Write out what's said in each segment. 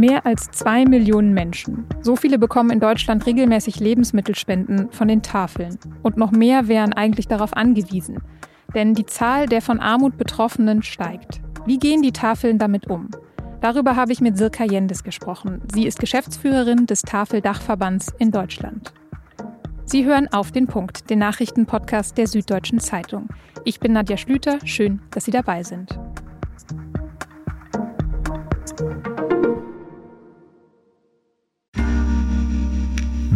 Mehr als zwei Millionen Menschen. So viele bekommen in Deutschland regelmäßig Lebensmittelspenden von den Tafeln. Und noch mehr wären eigentlich darauf angewiesen. Denn die Zahl der von Armut Betroffenen steigt. Wie gehen die Tafeln damit um? Darüber habe ich mit Sirka Jendes gesprochen. Sie ist Geschäftsführerin des Tafeldachverbands in Deutschland. Sie hören auf den Punkt, den Nachrichtenpodcast der Süddeutschen Zeitung. Ich bin Nadja Schlüter. Schön, dass Sie dabei sind.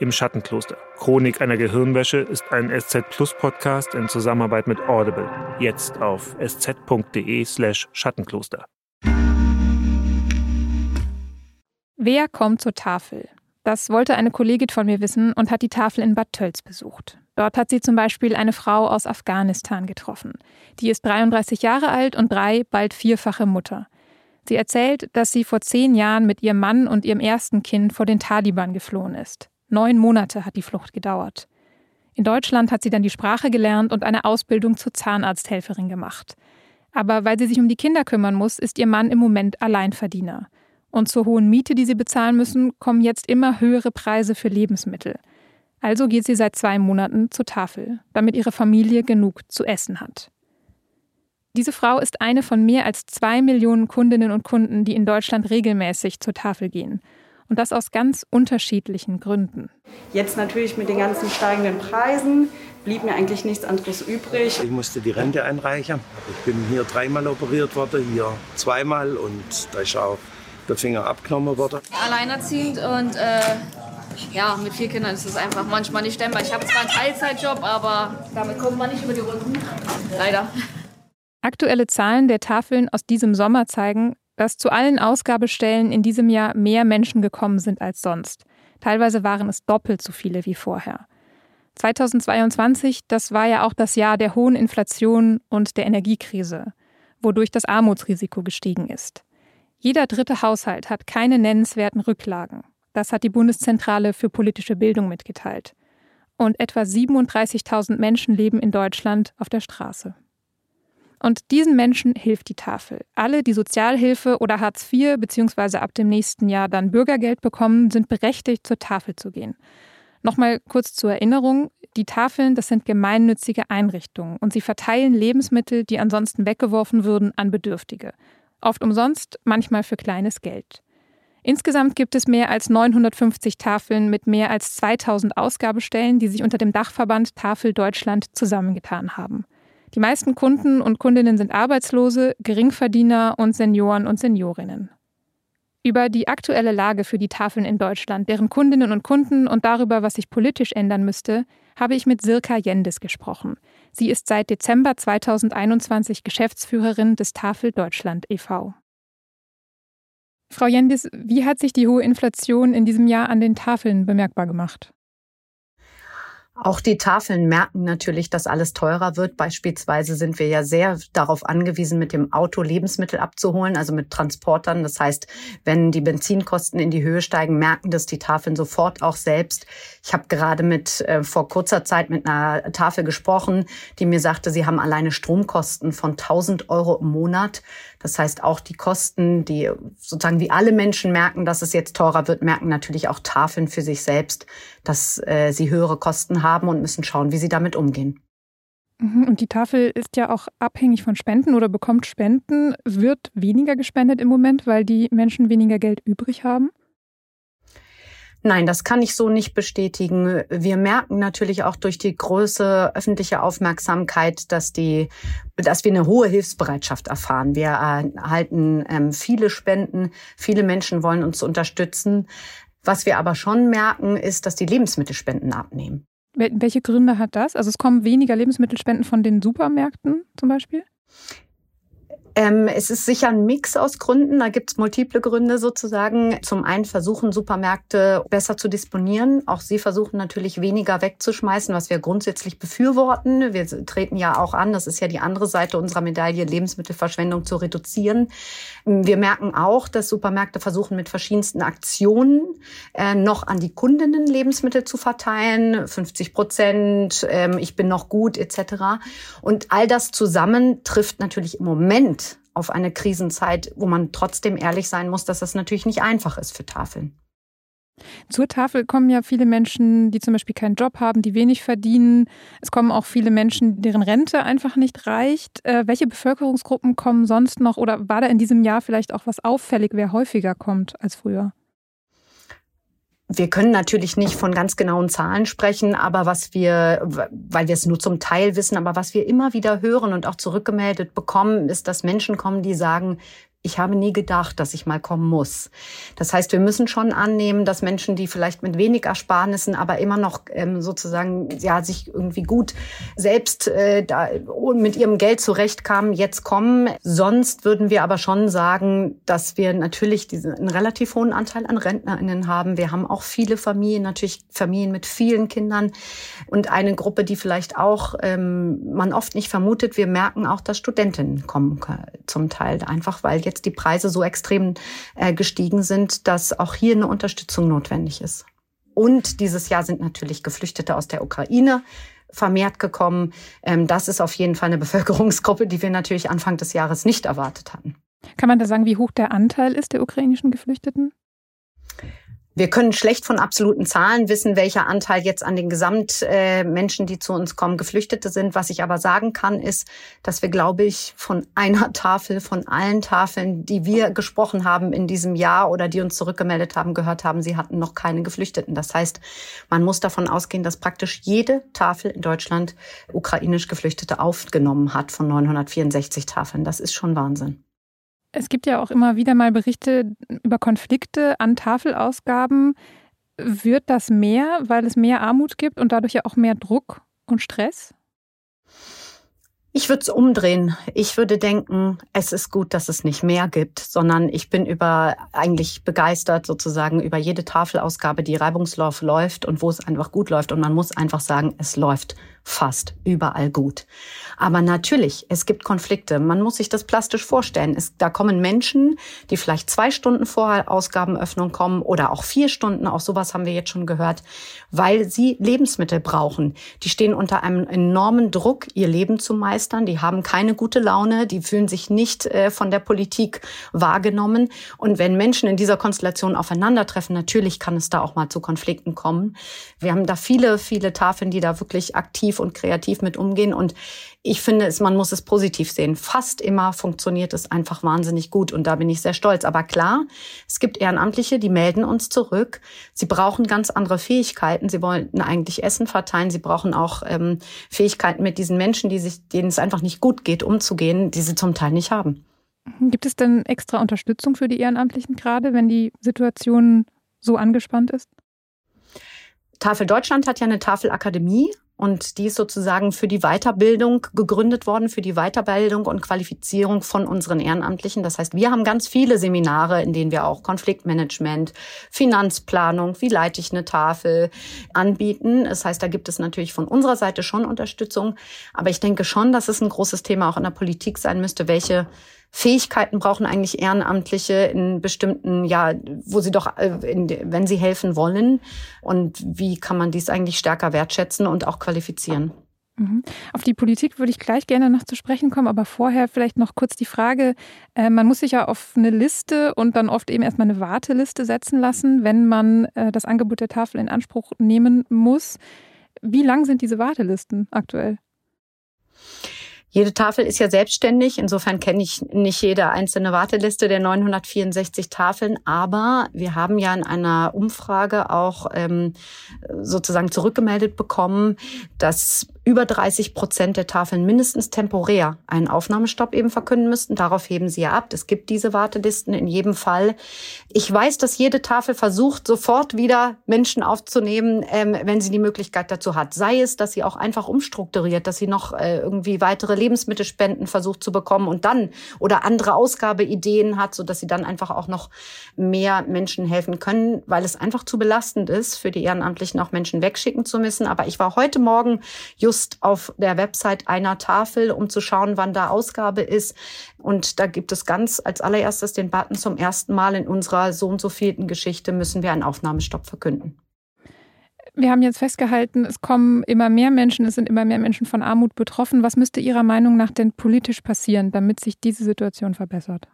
Im Schattenkloster. Chronik einer Gehirnwäsche ist ein SZ Plus Podcast in Zusammenarbeit mit Audible. Jetzt auf sz.de/slash Schattenkloster. Wer kommt zur Tafel? Das wollte eine Kollegin von mir wissen und hat die Tafel in Bad Tölz besucht. Dort hat sie zum Beispiel eine Frau aus Afghanistan getroffen. Die ist 33 Jahre alt und drei, bald vierfache Mutter. Sie erzählt, dass sie vor zehn Jahren mit ihrem Mann und ihrem ersten Kind vor den Taliban geflohen ist. Neun Monate hat die Flucht gedauert. In Deutschland hat sie dann die Sprache gelernt und eine Ausbildung zur Zahnarzthelferin gemacht. Aber weil sie sich um die Kinder kümmern muss, ist ihr Mann im Moment Alleinverdiener. Und zur hohen Miete, die sie bezahlen müssen, kommen jetzt immer höhere Preise für Lebensmittel. Also geht sie seit zwei Monaten zur Tafel, damit ihre Familie genug zu essen hat. Diese Frau ist eine von mehr als zwei Millionen Kundinnen und Kunden, die in Deutschland regelmäßig zur Tafel gehen. Und das aus ganz unterschiedlichen Gründen. Jetzt natürlich mit den ganzen steigenden Preisen blieb mir eigentlich nichts anderes übrig. Ich musste die Rente einreichen. Ich bin hier dreimal operiert worden, hier zweimal und da ist auch der Finger abgenommen worden. Alleinerziehend und äh, ja, mit vier Kindern ist es einfach manchmal nicht stemmbar. Ich habe zwar einen Teilzeitjob, aber damit kommt man nicht über die Runden. Leider. Aktuelle Zahlen der Tafeln aus diesem Sommer zeigen, dass zu allen Ausgabestellen in diesem Jahr mehr Menschen gekommen sind als sonst. Teilweise waren es doppelt so viele wie vorher. 2022, das war ja auch das Jahr der hohen Inflation und der Energiekrise, wodurch das Armutsrisiko gestiegen ist. Jeder dritte Haushalt hat keine nennenswerten Rücklagen. Das hat die Bundeszentrale für politische Bildung mitgeteilt. Und etwa 37.000 Menschen leben in Deutschland auf der Straße. Und diesen Menschen hilft die Tafel. Alle, die Sozialhilfe oder Hartz IV bzw. ab dem nächsten Jahr dann Bürgergeld bekommen, sind berechtigt, zur Tafel zu gehen. Nochmal kurz zur Erinnerung, die Tafeln, das sind gemeinnützige Einrichtungen und sie verteilen Lebensmittel, die ansonsten weggeworfen würden, an Bedürftige. Oft umsonst, manchmal für kleines Geld. Insgesamt gibt es mehr als 950 Tafeln mit mehr als 2000 Ausgabestellen, die sich unter dem Dachverband Tafel Deutschland zusammengetan haben. Die meisten Kunden und Kundinnen sind Arbeitslose, Geringverdiener und Senioren und Seniorinnen. Über die aktuelle Lage für die Tafeln in Deutschland, deren Kundinnen und Kunden und darüber, was sich politisch ändern müsste, habe ich mit Sirka Jendes gesprochen. Sie ist seit Dezember 2021 Geschäftsführerin des Tafel Deutschland e.V. Frau Jendis, wie hat sich die hohe Inflation in diesem Jahr an den Tafeln bemerkbar gemacht? Auch die Tafeln merken natürlich, dass alles teurer wird. Beispielsweise sind wir ja sehr darauf angewiesen, mit dem Auto Lebensmittel abzuholen, also mit Transportern. Das heißt, wenn die Benzinkosten in die Höhe steigen, merken das die Tafeln sofort auch selbst. Ich habe gerade mit äh, vor kurzer Zeit mit einer Tafel gesprochen, die mir sagte, sie haben alleine Stromkosten von 1000 Euro im Monat. Das heißt, auch die Kosten, die sozusagen wie alle Menschen merken, dass es jetzt teurer wird, merken natürlich auch Tafeln für sich selbst, dass äh, sie höhere Kosten haben und müssen schauen, wie sie damit umgehen. Mhm, und die Tafel ist ja auch abhängig von Spenden oder bekommt Spenden. Wird weniger gespendet im Moment, weil die Menschen weniger Geld übrig haben? Nein, das kann ich so nicht bestätigen. Wir merken natürlich auch durch die große öffentliche Aufmerksamkeit, dass die, dass wir eine hohe Hilfsbereitschaft erfahren. Wir erhalten ähm, viele Spenden, viele Menschen wollen uns unterstützen. Was wir aber schon merken, ist, dass die Lebensmittelspenden abnehmen. Welche Gründe hat das? Also es kommen weniger Lebensmittelspenden von den Supermärkten zum Beispiel? Ähm, es ist sicher ein Mix aus Gründen. Da gibt es multiple Gründe sozusagen. Zum einen versuchen Supermärkte besser zu disponieren. Auch sie versuchen natürlich weniger wegzuschmeißen, was wir grundsätzlich befürworten. Wir treten ja auch an, das ist ja die andere Seite unserer Medaille, Lebensmittelverschwendung zu reduzieren. Wir merken auch, dass Supermärkte versuchen mit verschiedensten Aktionen äh, noch an die Kundinnen Lebensmittel zu verteilen. 50 Prozent, äh, ich bin noch gut etc. Und all das zusammen trifft natürlich im Moment auf eine Krisenzeit, wo man trotzdem ehrlich sein muss, dass das natürlich nicht einfach ist für Tafeln. Zur Tafel kommen ja viele Menschen, die zum Beispiel keinen Job haben, die wenig verdienen. Es kommen auch viele Menschen, deren Rente einfach nicht reicht. Äh, welche Bevölkerungsgruppen kommen sonst noch oder war da in diesem Jahr vielleicht auch was auffällig, wer häufiger kommt als früher? Wir können natürlich nicht von ganz genauen Zahlen sprechen, aber was wir, weil wir es nur zum Teil wissen, aber was wir immer wieder hören und auch zurückgemeldet bekommen, ist, dass Menschen kommen, die sagen, ich habe nie gedacht, dass ich mal kommen muss. Das heißt, wir müssen schon annehmen, dass Menschen, die vielleicht mit wenig Ersparnissen, aber immer noch ähm, sozusagen ja sich irgendwie gut selbst äh, da, mit ihrem Geld zurechtkamen, jetzt kommen. Sonst würden wir aber schon sagen, dass wir natürlich diesen, einen relativ hohen Anteil an RentnerInnen haben. Wir haben auch viele Familien, natürlich Familien mit vielen Kindern und eine Gruppe, die vielleicht auch ähm, man oft nicht vermutet. Wir merken auch, dass Studentinnen kommen zum Teil einfach, weil jetzt die Preise so extrem äh, gestiegen sind, dass auch hier eine Unterstützung notwendig ist. Und dieses Jahr sind natürlich Geflüchtete aus der Ukraine vermehrt gekommen. Ähm, das ist auf jeden Fall eine Bevölkerungsgruppe, die wir natürlich Anfang des Jahres nicht erwartet hatten. Kann man da sagen, wie hoch der Anteil ist der ukrainischen Geflüchteten? Wir können schlecht von absoluten Zahlen wissen, welcher Anteil jetzt an den Gesamtmenschen, die zu uns kommen, Geflüchtete sind. Was ich aber sagen kann, ist, dass wir, glaube ich, von einer Tafel, von allen Tafeln, die wir gesprochen haben in diesem Jahr oder die uns zurückgemeldet haben, gehört haben, sie hatten noch keine Geflüchteten. Das heißt, man muss davon ausgehen, dass praktisch jede Tafel in Deutschland ukrainisch Geflüchtete aufgenommen hat von 964 Tafeln. Das ist schon Wahnsinn. Es gibt ja auch immer wieder mal Berichte über Konflikte an Tafelausgaben. Wird das mehr, weil es mehr Armut gibt und dadurch ja auch mehr Druck und Stress? Ich würde es umdrehen. Ich würde denken, es ist gut, dass es nicht mehr gibt, sondern ich bin über eigentlich begeistert sozusagen über jede Tafelausgabe, die reibungslos läuft und wo es einfach gut läuft. Und man muss einfach sagen, es läuft fast überall gut. Aber natürlich, es gibt Konflikte. Man muss sich das plastisch vorstellen. Es, da kommen Menschen, die vielleicht zwei Stunden vor Ausgabenöffnung kommen oder auch vier Stunden, auch sowas haben wir jetzt schon gehört, weil sie Lebensmittel brauchen. Die stehen unter einem enormen Druck, ihr Leben zu meistern. Die haben keine gute Laune, die fühlen sich nicht äh, von der Politik wahrgenommen. Und wenn Menschen in dieser Konstellation aufeinandertreffen, natürlich kann es da auch mal zu Konflikten kommen. Wir haben da viele, viele Tafeln, die da wirklich aktiv und kreativ mit umgehen. Und ich finde es, man muss es positiv sehen. Fast immer funktioniert es einfach wahnsinnig gut und da bin ich sehr stolz. Aber klar, es gibt Ehrenamtliche, die melden uns zurück. Sie brauchen ganz andere Fähigkeiten. Sie wollen eigentlich Essen verteilen. Sie brauchen auch ähm, Fähigkeiten mit diesen Menschen, die sich, denen es einfach nicht gut geht, umzugehen, die sie zum Teil nicht haben. Gibt es denn extra Unterstützung für die Ehrenamtlichen gerade, wenn die Situation so angespannt ist? Tafel Deutschland hat ja eine Tafelakademie und die ist sozusagen für die Weiterbildung gegründet worden, für die Weiterbildung und Qualifizierung von unseren Ehrenamtlichen. Das heißt, wir haben ganz viele Seminare, in denen wir auch Konfliktmanagement, Finanzplanung, wie leite ich eine Tafel anbieten. Das heißt, da gibt es natürlich von unserer Seite schon Unterstützung. Aber ich denke schon, dass es ein großes Thema auch in der Politik sein müsste, welche Fähigkeiten brauchen eigentlich Ehrenamtliche in bestimmten, ja, wo sie doch, äh, in, wenn sie helfen wollen? Und wie kann man dies eigentlich stärker wertschätzen und auch qualifizieren? Mhm. Auf die Politik würde ich gleich gerne noch zu sprechen kommen, aber vorher vielleicht noch kurz die Frage, äh, man muss sich ja auf eine Liste und dann oft eben erstmal eine Warteliste setzen lassen, wenn man äh, das Angebot der Tafel in Anspruch nehmen muss. Wie lang sind diese Wartelisten aktuell? Jede Tafel ist ja selbstständig. Insofern kenne ich nicht jede einzelne Warteliste der 964 Tafeln. Aber wir haben ja in einer Umfrage auch ähm, sozusagen zurückgemeldet bekommen, dass über 30 Prozent der Tafeln mindestens temporär einen Aufnahmestopp eben verkünden müssten. Darauf heben sie ja ab. Es gibt diese Wartelisten in jedem Fall. Ich weiß, dass jede Tafel versucht, sofort wieder Menschen aufzunehmen, ähm, wenn sie die Möglichkeit dazu hat. Sei es, dass sie auch einfach umstrukturiert, dass sie noch äh, irgendwie weitere Lebensmittelspenden versucht zu bekommen und dann oder andere Ausgabeideen hat, so dass sie dann einfach auch noch mehr Menschen helfen können, weil es einfach zu belastend ist, für die Ehrenamtlichen auch Menschen wegschicken zu müssen. Aber ich war heute Morgen just just auf der Website einer Tafel, um zu schauen, wann da Ausgabe ist. Und da gibt es ganz als allererstes den Button zum ersten Mal in unserer so und so vielten Geschichte müssen wir einen Aufnahmestopp verkünden. Wir haben jetzt festgehalten, es kommen immer mehr Menschen, es sind immer mehr Menschen von Armut betroffen. Was müsste Ihrer Meinung nach denn politisch passieren, damit sich diese Situation verbessert?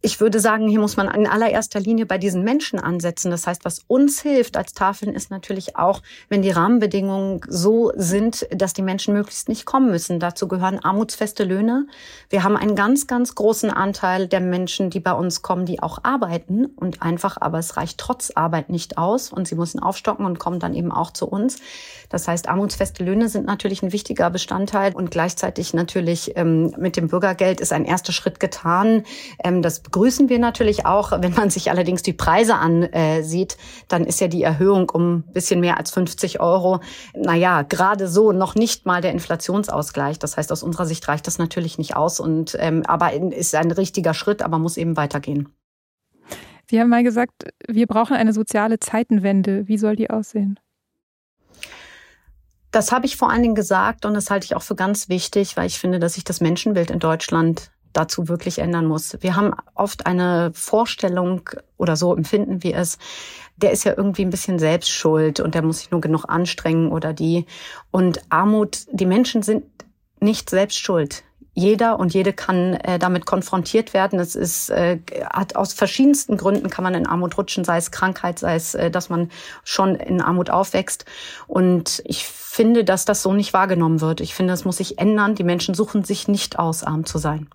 Ich würde sagen, hier muss man in allererster Linie bei diesen Menschen ansetzen. Das heißt, was uns hilft als Tafeln ist natürlich auch, wenn die Rahmenbedingungen so sind, dass die Menschen möglichst nicht kommen müssen. Dazu gehören armutsfeste Löhne. Wir haben einen ganz, ganz großen Anteil der Menschen, die bei uns kommen, die auch arbeiten und einfach, aber es reicht trotz Arbeit nicht aus und sie müssen aufstocken und kommen dann eben auch zu uns. Das heißt, armutsfeste Löhne sind natürlich ein wichtiger Bestandteil und gleichzeitig natürlich ähm, mit dem Bürgergeld ist ein erster Schritt getan. Ähm, das begrüßen wir natürlich auch. Wenn man sich allerdings die Preise ansieht, dann ist ja die Erhöhung um ein bisschen mehr als 50 Euro, naja, gerade so noch nicht mal der Inflationsausgleich. Das heißt, aus unserer Sicht reicht das natürlich nicht aus. Und ähm, aber ist ein richtiger Schritt, aber muss eben weitergehen. Sie haben mal gesagt, wir brauchen eine soziale Zeitenwende. Wie soll die aussehen? Das habe ich vor allen Dingen gesagt und das halte ich auch für ganz wichtig, weil ich finde, dass sich das Menschenbild in Deutschland dazu wirklich ändern muss. Wir haben oft eine Vorstellung oder so empfinden wir es, der ist ja irgendwie ein bisschen selbst schuld und der muss sich nur genug anstrengen oder die. Und Armut, die Menschen sind nicht selbst schuld jeder und jede kann äh, damit konfrontiert werden. Es ist äh, hat aus verschiedensten Gründen kann man in Armut rutschen, sei es Krankheit, sei es, äh, dass man schon in Armut aufwächst. Und ich finde, dass das so nicht wahrgenommen wird. Ich finde, das muss sich ändern. Die Menschen suchen sich nicht aus, arm zu sein.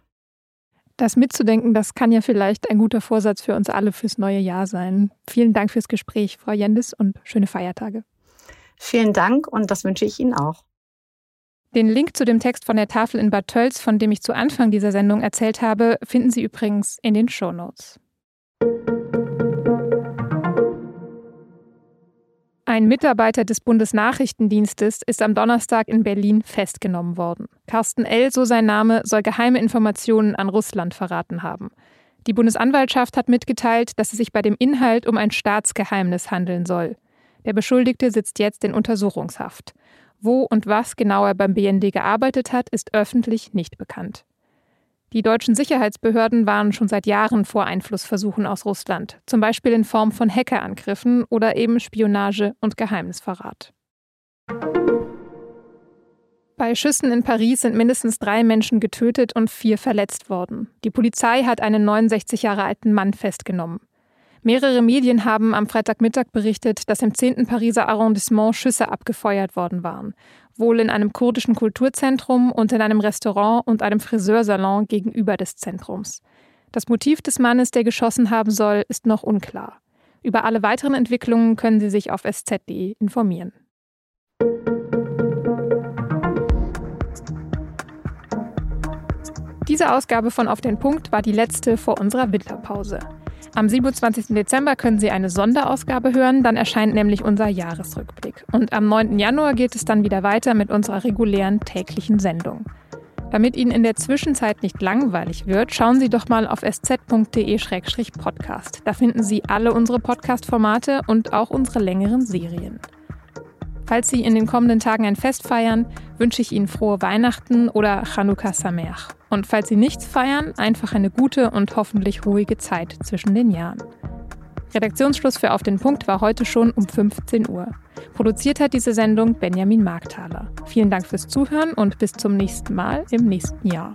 Das mitzudenken, das kann ja vielleicht ein guter Vorsatz für uns alle fürs neue Jahr sein. Vielen Dank fürs Gespräch, Frau Jendis, und schöne Feiertage. Vielen Dank und das wünsche ich Ihnen auch. Den Link zu dem Text von der Tafel in Bad Tölz, von dem ich zu Anfang dieser Sendung erzählt habe, finden Sie übrigens in den Shownotes. Ein Mitarbeiter des Bundesnachrichtendienstes ist am Donnerstag in Berlin festgenommen worden. Carsten L., so sein Name, soll geheime Informationen an Russland verraten haben. Die Bundesanwaltschaft hat mitgeteilt, dass es sich bei dem Inhalt um ein Staatsgeheimnis handeln soll. Der Beschuldigte sitzt jetzt in Untersuchungshaft. Wo und was genau er beim BND gearbeitet hat, ist öffentlich nicht bekannt. Die deutschen Sicherheitsbehörden waren schon seit Jahren vor Einflussversuchen aus Russland, zum Beispiel in Form von Hackerangriffen oder eben Spionage und Geheimnisverrat. Bei Schüssen in Paris sind mindestens drei Menschen getötet und vier verletzt worden. Die Polizei hat einen 69 Jahre alten Mann festgenommen. Mehrere Medien haben am Freitagmittag berichtet, dass im 10. Pariser Arrondissement Schüsse abgefeuert worden waren. Wohl in einem kurdischen Kulturzentrum und in einem Restaurant und einem Friseursalon gegenüber des Zentrums. Das Motiv des Mannes, der geschossen haben soll, ist noch unklar. Über alle weiteren Entwicklungen können Sie sich auf sz.de informieren. Diese Ausgabe von Auf den Punkt war die letzte vor unserer Winterpause. Am 27. Dezember können Sie eine Sonderausgabe hören, dann erscheint nämlich unser Jahresrückblick. Und am 9. Januar geht es dann wieder weiter mit unserer regulären täglichen Sendung. Damit Ihnen in der Zwischenzeit nicht langweilig wird, schauen Sie doch mal auf sz.de-podcast. Da finden Sie alle unsere Podcast-Formate und auch unsere längeren Serien. Falls Sie in den kommenden Tagen ein Fest feiern, wünsche ich Ihnen frohe Weihnachten oder Chanukka Sameach. Und falls Sie nichts feiern, einfach eine gute und hoffentlich ruhige Zeit zwischen den Jahren. Redaktionsschluss für Auf den Punkt war heute schon um 15 Uhr. Produziert hat diese Sendung Benjamin Markthaler. Vielen Dank fürs Zuhören und bis zum nächsten Mal im nächsten Jahr.